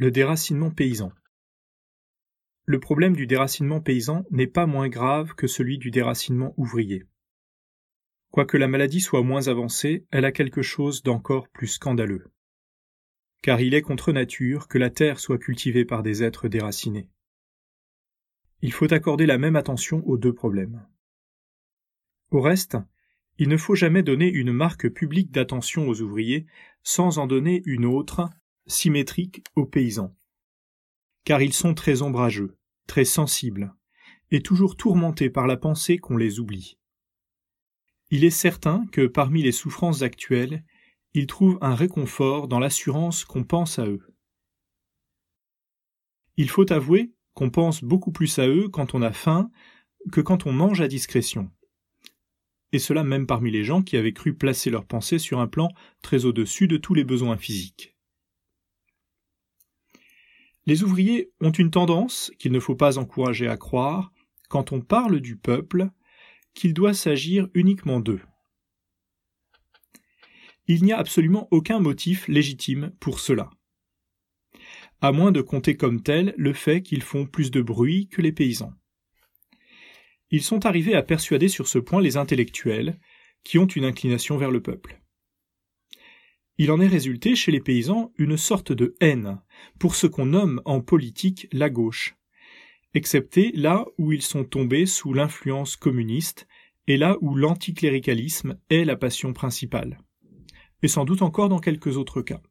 Le déracinement paysan. Le problème du déracinement paysan n'est pas moins grave que celui du déracinement ouvrier. Quoique la maladie soit moins avancée, elle a quelque chose d'encore plus scandaleux. Car il est contre nature que la terre soit cultivée par des êtres déracinés. Il faut accorder la même attention aux deux problèmes. Au reste, il ne faut jamais donner une marque publique d'attention aux ouvriers sans en donner une autre, symétrique aux paysans. Car ils sont très ombrageux, très sensibles, et toujours tourmentés par la pensée qu'on les oublie. Il est certain que parmi les souffrances actuelles, ils trouvent un réconfort dans l'assurance qu'on pense à eux. Il faut avouer qu'on pense beaucoup plus à eux quand on a faim que quand on mange à discrétion. Et cela même parmi les gens qui avaient cru placer leurs pensées sur un plan très au-dessus de tous les besoins physiques. Les ouvriers ont une tendance qu'il ne faut pas encourager à croire, quand on parle du peuple, qu'il doit s'agir uniquement d'eux. Il n'y a absolument aucun motif légitime pour cela. À moins de compter comme tel le fait qu'ils font plus de bruit que les paysans. Ils sont arrivés à persuader sur ce point les intellectuels, qui ont une inclination vers le peuple il en est résulté chez les paysans une sorte de haine pour ce qu'on nomme en politique la gauche, excepté là où ils sont tombés sous l'influence communiste et là où l'anticléricalisme est la passion principale, et sans doute encore dans quelques autres cas.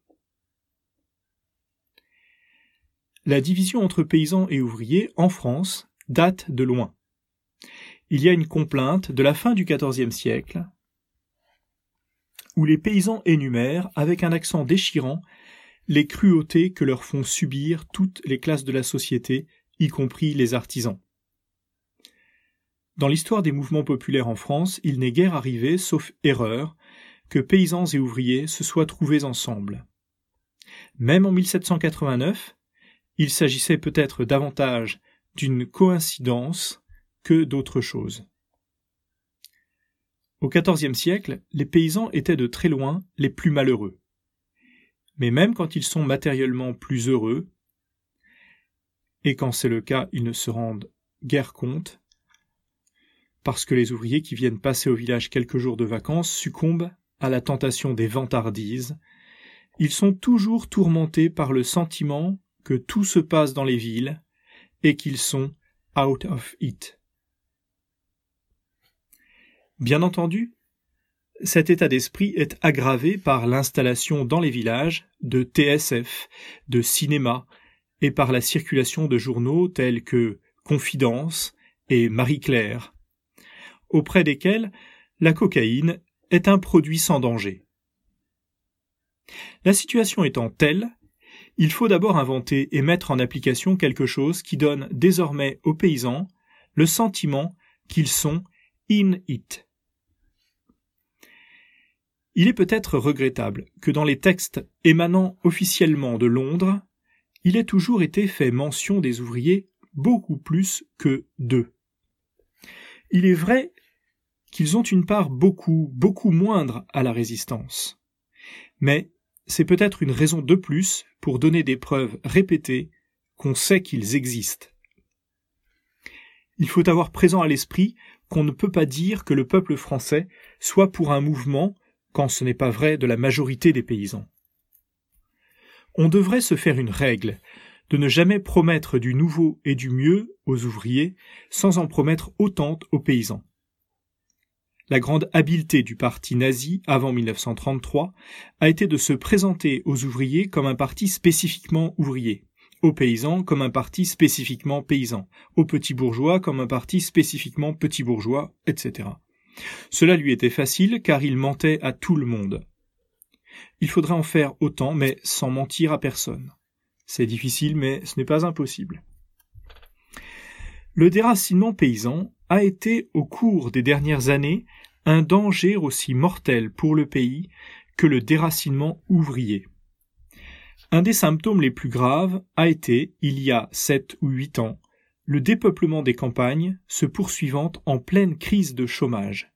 La division entre paysans et ouvriers en France date de loin. Il y a une complainte de la fin du XIVe siècle où les paysans énumèrent, avec un accent déchirant, les cruautés que leur font subir toutes les classes de la société, y compris les artisans. Dans l'histoire des mouvements populaires en France, il n'est guère arrivé, sauf erreur, que paysans et ouvriers se soient trouvés ensemble. Même en 1789, il s'agissait peut-être davantage d'une coïncidence que d'autre chose. Au XIVe siècle, les paysans étaient de très loin les plus malheureux. Mais même quand ils sont matériellement plus heureux, et quand c'est le cas, ils ne se rendent guère compte, parce que les ouvriers qui viennent passer au village quelques jours de vacances succombent à la tentation des vantardises, ils sont toujours tourmentés par le sentiment que tout se passe dans les villes et qu'ils sont out of it. Bien entendu, cet état d'esprit est aggravé par l'installation dans les villages de TSF, de cinéma, et par la circulation de journaux tels que Confidence et Marie-Claire, auprès desquels la cocaïne est un produit sans danger. La situation étant telle, il faut d'abord inventer et mettre en application quelque chose qui donne désormais aux paysans le sentiment qu'ils sont in it. Il est peut-être regrettable que dans les textes émanant officiellement de Londres, il ait toujours été fait mention des ouvriers beaucoup plus que d'eux. Il est vrai qu'ils ont une part beaucoup, beaucoup moindre à la résistance. Mais c'est peut-être une raison de plus pour donner des preuves répétées qu'on sait qu'ils existent. Il faut avoir présent à l'esprit qu'on ne peut pas dire que le peuple français soit pour un mouvement quand ce n'est pas vrai de la majorité des paysans. On devrait se faire une règle de ne jamais promettre du nouveau et du mieux aux ouvriers sans en promettre autant aux paysans. La grande habileté du parti nazi avant 1933 a été de se présenter aux ouvriers comme un parti spécifiquement ouvrier, aux paysans comme un parti spécifiquement paysan, aux petits bourgeois comme un parti spécifiquement petit bourgeois, etc. Cela lui était facile car il mentait à tout le monde. Il faudrait en faire autant, mais sans mentir à personne. C'est difficile, mais ce n'est pas impossible. Le déracinement paysan a été, au cours des dernières années, un danger aussi mortel pour le pays que le déracinement ouvrier. Un des symptômes les plus graves a été, il y a sept ou huit ans, le dépeuplement des campagnes se poursuivant en pleine crise de chômage.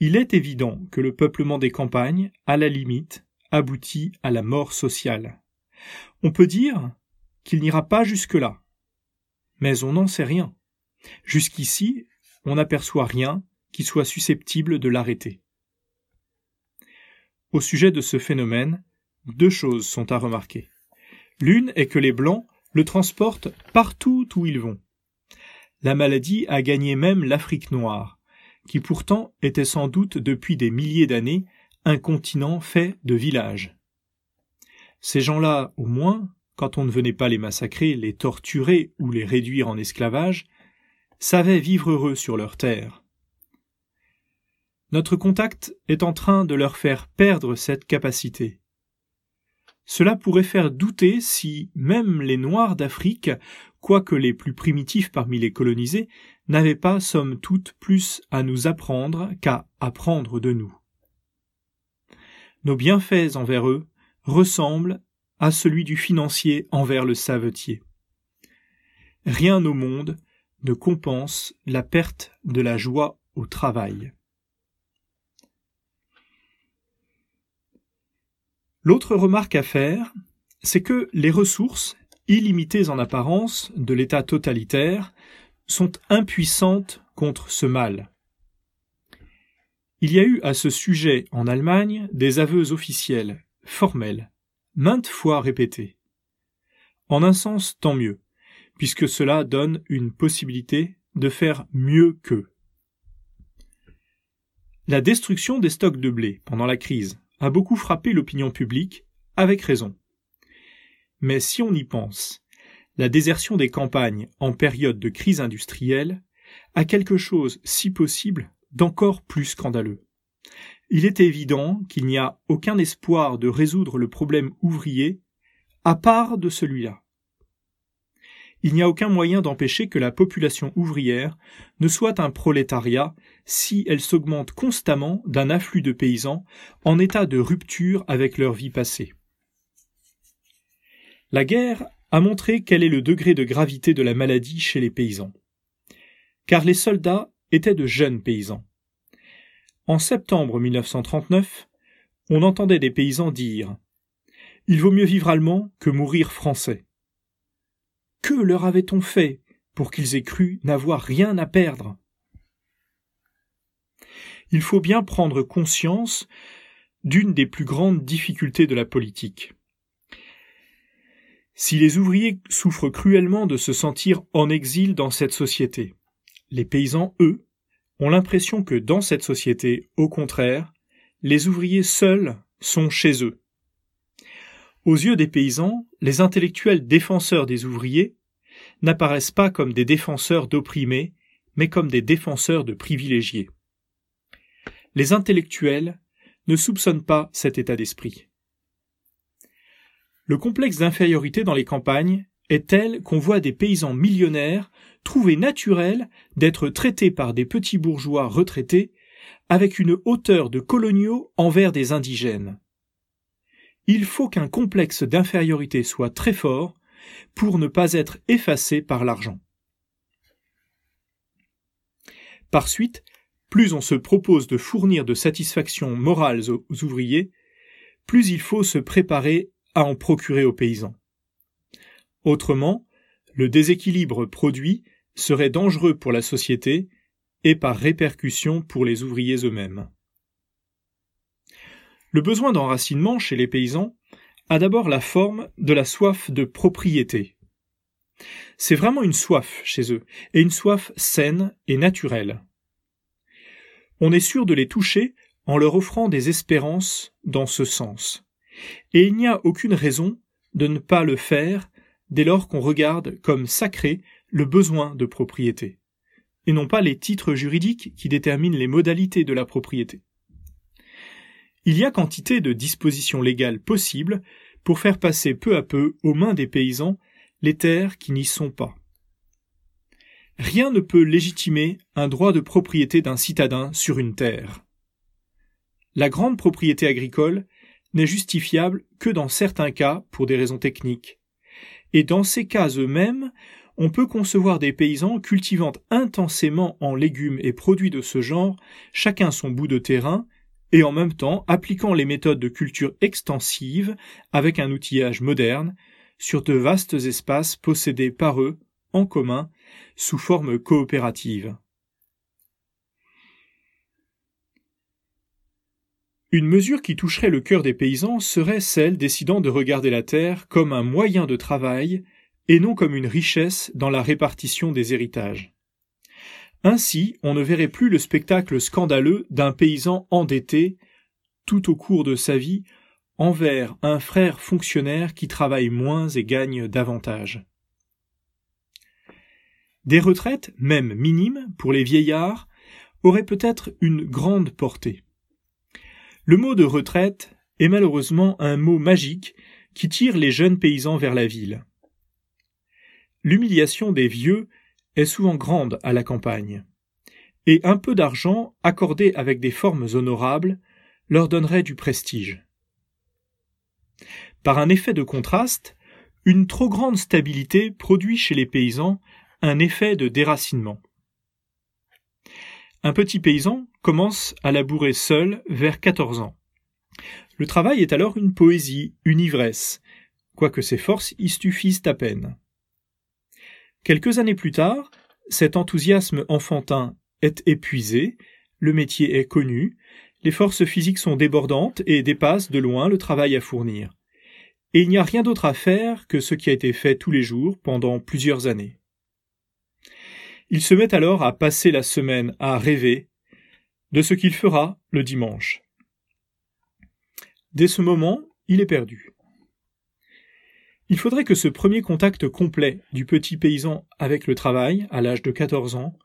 Il est évident que le peuplement des campagnes, à la limite, aboutit à la mort sociale, On peut dire qu'il n'ira pas jusque-là. Mais on n'en sait rien. Jusqu'ici, on n'aperçoit rien qui soit susceptible de l'arrêter. Au sujet de ce phénomène, deux choses sont à remarquer. L'une est que les Blancs le transportent partout où ils vont. La maladie a gagné même l'Afrique noire, qui pourtant était sans doute depuis des milliers d'années un continent fait de villages. Ces gens-là, au moins, quand on ne venait pas les massacrer, les torturer ou les réduire en esclavage, savaient vivre heureux sur leur terre. Notre contact est en train de leur faire perdre cette capacité. Cela pourrait faire douter si même les Noirs d'Afrique, quoique les plus primitifs parmi les colonisés, n'avaient pas somme toute plus à nous apprendre qu'à apprendre de nous. Nos bienfaits envers eux ressemblent à celui du financier envers le savetier. Rien au monde ne compense la perte de la joie au travail. L'autre remarque à faire, c'est que les ressources, illimitées en apparence, de l'État totalitaire, sont impuissantes contre ce mal. Il y a eu à ce sujet en Allemagne des aveux officiels, formels, maintes fois répétés. En un sens, tant mieux, puisque cela donne une possibilité de faire mieux qu'eux. La destruction des stocks de blé pendant la crise a beaucoup frappé l'opinion publique, avec raison. Mais si on y pense, la désertion des campagnes en période de crise industrielle a quelque chose, si possible, d'encore plus scandaleux. Il est évident qu'il n'y a aucun espoir de résoudre le problème ouvrier à part de celui-là. Il n'y a aucun moyen d'empêcher que la population ouvrière ne soit un prolétariat si elle s'augmente constamment d'un afflux de paysans en état de rupture avec leur vie passée. La guerre a montré quel est le degré de gravité de la maladie chez les paysans. Car les soldats étaient de jeunes paysans. En septembre 1939, on entendait des paysans dire Il vaut mieux vivre allemand que mourir français. Que leur avait-on fait pour qu'ils aient cru n'avoir rien à perdre? Il faut bien prendre conscience d'une des plus grandes difficultés de la politique. Si les ouvriers souffrent cruellement de se sentir en exil dans cette société, les paysans, eux, ont l'impression que dans cette société, au contraire, les ouvriers seuls sont chez eux. Aux yeux des paysans, les intellectuels défenseurs des ouvriers n'apparaissent pas comme des défenseurs d'opprimés, mais comme des défenseurs de privilégiés. Les intellectuels ne soupçonnent pas cet état d'esprit. Le complexe d'infériorité dans les campagnes est tel qu'on voit des paysans millionnaires trouver naturel d'être traités par des petits bourgeois retraités avec une hauteur de coloniaux envers des indigènes. Il faut qu'un complexe d'infériorité soit très fort pour ne pas être effacé par l'argent. Par suite, plus on se propose de fournir de satisfactions morales aux ouvriers, plus il faut se préparer à en procurer aux paysans. Autrement, le déséquilibre produit serait dangereux pour la société et par répercussion pour les ouvriers eux-mêmes. Le besoin d'enracinement chez les paysans a d'abord la forme de la soif de propriété. C'est vraiment une soif chez eux, et une soif saine et naturelle. On est sûr de les toucher en leur offrant des espérances dans ce sens. Et il n'y a aucune raison de ne pas le faire dès lors qu'on regarde comme sacré le besoin de propriété, et non pas les titres juridiques qui déterminent les modalités de la propriété. Il y a quantité de dispositions légales possibles pour faire passer peu à peu aux mains des paysans les terres qui n'y sont pas. Rien ne peut légitimer un droit de propriété d'un citadin sur une terre. La grande propriété agricole n'est justifiable que dans certains cas pour des raisons techniques. Et dans ces cas eux-mêmes, on peut concevoir des paysans cultivant intensément en légumes et produits de ce genre, chacun son bout de terrain, et en même temps appliquant les méthodes de culture extensive avec un outillage moderne sur de vastes espaces possédés par eux en commun sous forme coopérative. Une mesure qui toucherait le cœur des paysans serait celle décidant de regarder la terre comme un moyen de travail et non comme une richesse dans la répartition des héritages. Ainsi, on ne verrait plus le spectacle scandaleux d'un paysan endetté tout au cours de sa vie envers un frère fonctionnaire qui travaille moins et gagne davantage. Des retraites, même minimes, pour les vieillards, auraient peut-être une grande portée. Le mot de retraite est malheureusement un mot magique qui tire les jeunes paysans vers la ville. L'humiliation des vieux est souvent grande à la campagne, et un peu d'argent accordé avec des formes honorables leur donnerait du prestige. Par un effet de contraste, une trop grande stabilité produit chez les paysans un effet de déracinement. Un petit paysan commence à labourer seul vers quatorze ans. Le travail est alors une poésie, une ivresse, quoique ses forces y suffisent à peine. Quelques années plus tard, cet enthousiasme enfantin est épuisé, le métier est connu, les forces physiques sont débordantes et dépassent de loin le travail à fournir. Et il n'y a rien d'autre à faire que ce qui a été fait tous les jours pendant plusieurs années. Il se met alors à passer la semaine à rêver de ce qu'il fera le dimanche. Dès ce moment, il est perdu. Il faudrait que ce premier contact complet du petit paysan avec le travail, à l'âge de quatorze ans,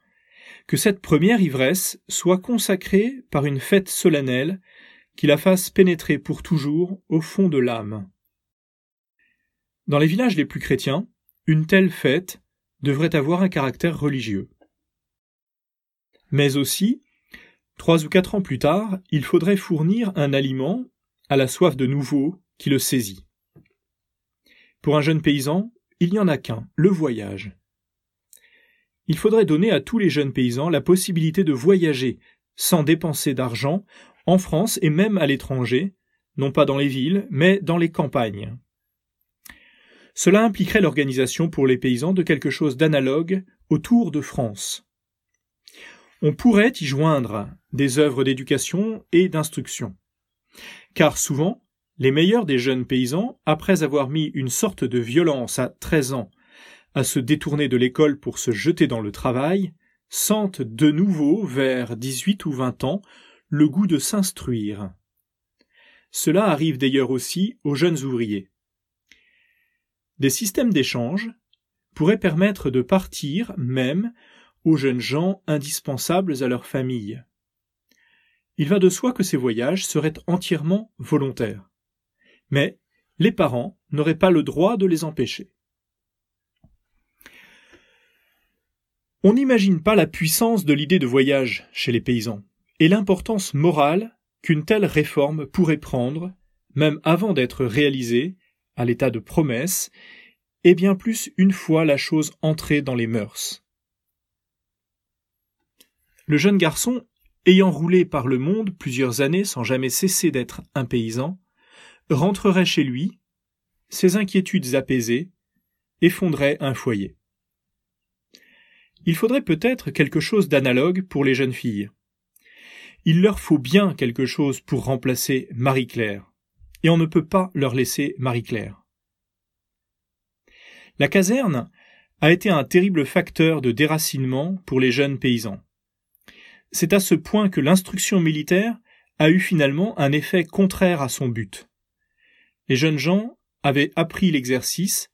que cette première ivresse soit consacrée par une fête solennelle qui la fasse pénétrer pour toujours au fond de l'âme. Dans les villages les plus chrétiens, une telle fête devrait avoir un caractère religieux. Mais aussi, trois ou quatre ans plus tard, il faudrait fournir un aliment à la soif de nouveau qui le saisit. Pour un jeune paysan, il n'y en a qu'un, le voyage. Il faudrait donner à tous les jeunes paysans la possibilité de voyager sans dépenser d'argent en France et même à l'étranger, non pas dans les villes, mais dans les campagnes. Cela impliquerait l'organisation pour les paysans de quelque chose d'analogue au Tour de France. On pourrait y joindre des œuvres d'éducation et d'instruction. Car souvent, les meilleurs des jeunes paysans, après avoir mis une sorte de violence à treize ans à se détourner de l'école pour se jeter dans le travail, sentent de nouveau, vers dix-huit ou vingt ans, le goût de s'instruire. Cela arrive d'ailleurs aussi aux jeunes ouvriers. Des systèmes d'échange pourraient permettre de partir même aux jeunes gens indispensables à leur famille. Il va de soi que ces voyages seraient entièrement volontaires mais les parents n'auraient pas le droit de les empêcher. On n'imagine pas la puissance de l'idée de voyage chez les paysans, et l'importance morale qu'une telle réforme pourrait prendre, même avant d'être réalisée, à l'état de promesse, et bien plus une fois la chose entrée dans les mœurs. Le jeune garçon, ayant roulé par le monde plusieurs années sans jamais cesser d'être un paysan, rentrerait chez lui, ses inquiétudes apaisées, et fonderait un foyer. Il faudrait peut-être quelque chose d'analogue pour les jeunes filles. Il leur faut bien quelque chose pour remplacer Marie-Claire, et on ne peut pas leur laisser Marie-Claire. La caserne a été un terrible facteur de déracinement pour les jeunes paysans. C'est à ce point que l'instruction militaire a eu finalement un effet contraire à son but. Les jeunes gens avaient appris l'exercice,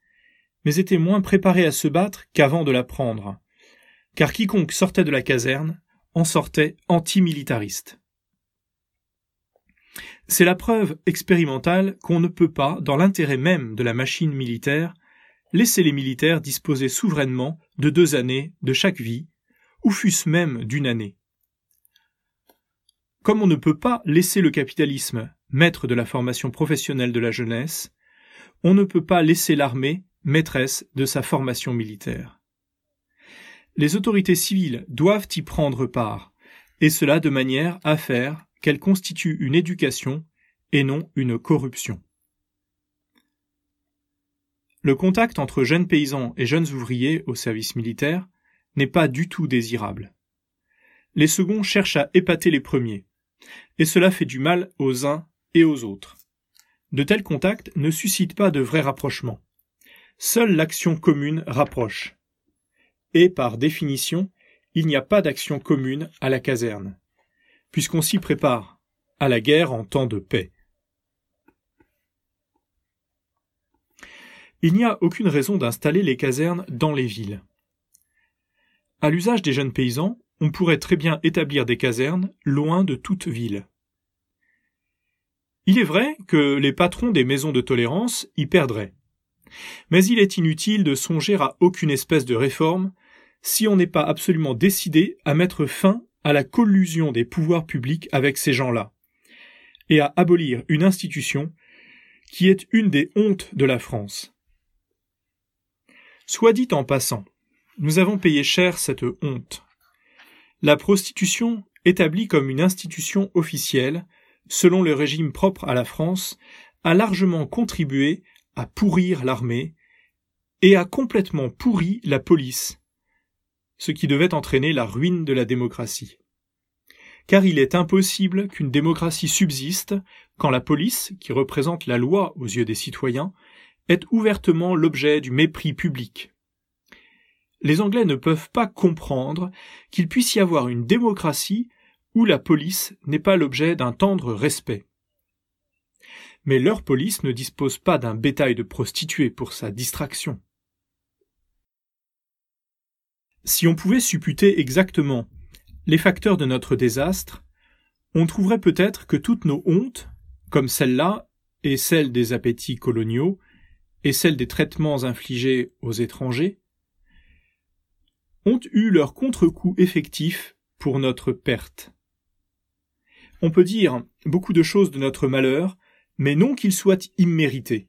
mais étaient moins préparés à se battre qu'avant de l'apprendre, car quiconque sortait de la caserne en sortait antimilitariste. C'est la preuve expérimentale qu'on ne peut pas, dans l'intérêt même de la machine militaire, laisser les militaires disposer souverainement de deux années de chaque vie, ou fût-ce même d'une année. Comme on ne peut pas laisser le capitalisme maître de la formation professionnelle de la jeunesse, on ne peut pas laisser l'armée maîtresse de sa formation militaire. Les autorités civiles doivent y prendre part, et cela de manière à faire qu'elle constitue une éducation et non une corruption. Le contact entre jeunes paysans et jeunes ouvriers au service militaire n'est pas du tout désirable. Les seconds cherchent à épater les premiers, et cela fait du mal aux uns et aux autres. De tels contacts ne suscitent pas de vrai rapprochement. Seule l'action commune rapproche. Et par définition, il n'y a pas d'action commune à la caserne, puisqu'on s'y prépare à la guerre en temps de paix. Il n'y a aucune raison d'installer les casernes dans les villes. À l'usage des jeunes paysans, on pourrait très bien établir des casernes loin de toute ville. Il est vrai que les patrons des maisons de tolérance y perdraient. Mais il est inutile de songer à aucune espèce de réforme si on n'est pas absolument décidé à mettre fin à la collusion des pouvoirs publics avec ces gens-là, et à abolir une institution qui est une des hontes de la France. Soit dit en passant, nous avons payé cher cette honte. La prostitution, établie comme une institution officielle, selon le régime propre à la France, a largement contribué à pourrir l'armée et a complètement pourri la police, ce qui devait entraîner la ruine de la démocratie. Car il est impossible qu'une démocratie subsiste quand la police, qui représente la loi aux yeux des citoyens, est ouvertement l'objet du mépris public. Les Anglais ne peuvent pas comprendre qu'il puisse y avoir une démocratie où la police n'est pas l'objet d'un tendre respect. Mais leur police ne dispose pas d'un bétail de prostituées pour sa distraction. Si on pouvait supputer exactement les facteurs de notre désastre, on trouverait peut-être que toutes nos hontes, comme celle-là, et celle des appétits coloniaux, et celle des traitements infligés aux étrangers, ont eu leur contre-coup effectif pour notre perte. On peut dire beaucoup de choses de notre malheur, mais non qu'il soit immérité.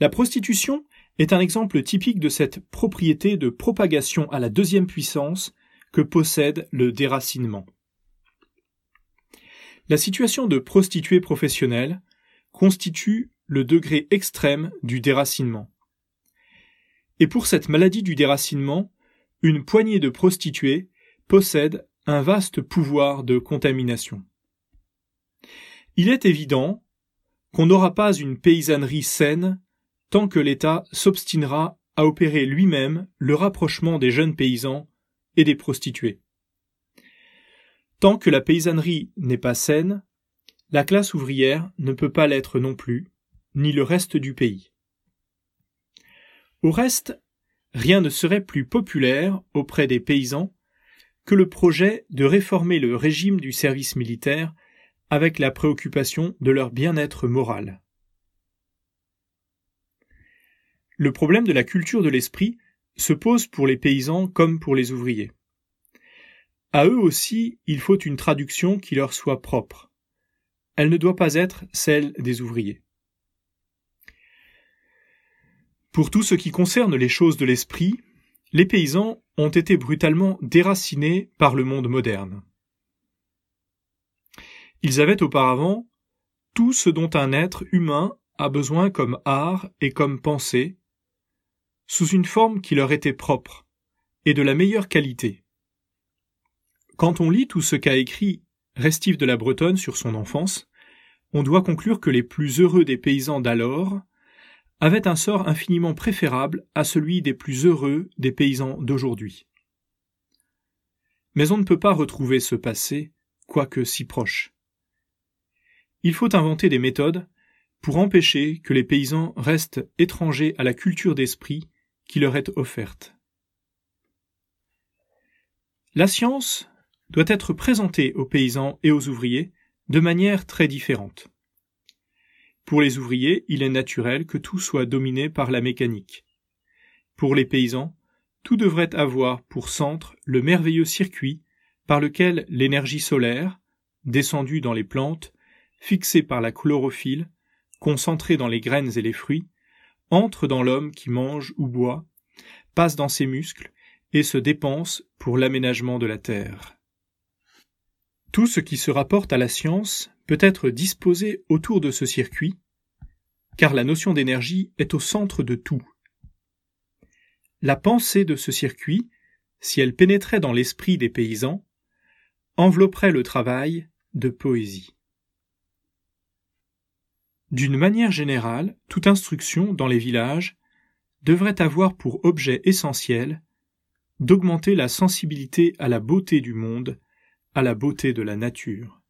La prostitution est un exemple typique de cette propriété de propagation à la deuxième puissance que possède le déracinement. La situation de prostituée professionnelle constitue le degré extrême du déracinement. Et pour cette maladie du déracinement, une poignée de prostituées possède un vaste pouvoir de contamination. Il est évident qu'on n'aura pas une paysannerie saine tant que l'État s'obstinera à opérer lui-même le rapprochement des jeunes paysans et des prostituées. Tant que la paysannerie n'est pas saine, la classe ouvrière ne peut pas l'être non plus, ni le reste du pays. Au reste, rien ne serait plus populaire auprès des paysans que le projet de réformer le régime du service militaire avec la préoccupation de leur bien-être moral. Le problème de la culture de l'esprit se pose pour les paysans comme pour les ouvriers. À eux aussi, il faut une traduction qui leur soit propre. Elle ne doit pas être celle des ouvriers. Pour tout ce qui concerne les choses de l'esprit, les paysans ont été brutalement déracinés par le monde moderne. Ils avaient auparavant tout ce dont un être humain a besoin comme art et comme pensée, sous une forme qui leur était propre, et de la meilleure qualité. Quand on lit tout ce qu'a écrit Restif de la Bretonne sur son enfance, on doit conclure que les plus heureux des paysans d'alors avait un sort infiniment préférable à celui des plus heureux des paysans d'aujourd'hui. Mais on ne peut pas retrouver ce passé, quoique si proche. Il faut inventer des méthodes pour empêcher que les paysans restent étrangers à la culture d'esprit qui leur est offerte. La science doit être présentée aux paysans et aux ouvriers de manière très différente. Pour les ouvriers, il est naturel que tout soit dominé par la mécanique. Pour les paysans, tout devrait avoir pour centre le merveilleux circuit par lequel l'énergie solaire, descendue dans les plantes, fixée par la chlorophylle, concentrée dans les graines et les fruits, entre dans l'homme qui mange ou boit, passe dans ses muscles et se dépense pour l'aménagement de la terre. Tout ce qui se rapporte à la science peut être disposé autour de ce circuit, car la notion d'énergie est au centre de tout. La pensée de ce circuit, si elle pénétrait dans l'esprit des paysans, envelopperait le travail de poésie. D'une manière générale, toute instruction dans les villages devrait avoir pour objet essentiel d'augmenter la sensibilité à la beauté du monde, à la beauté de la nature.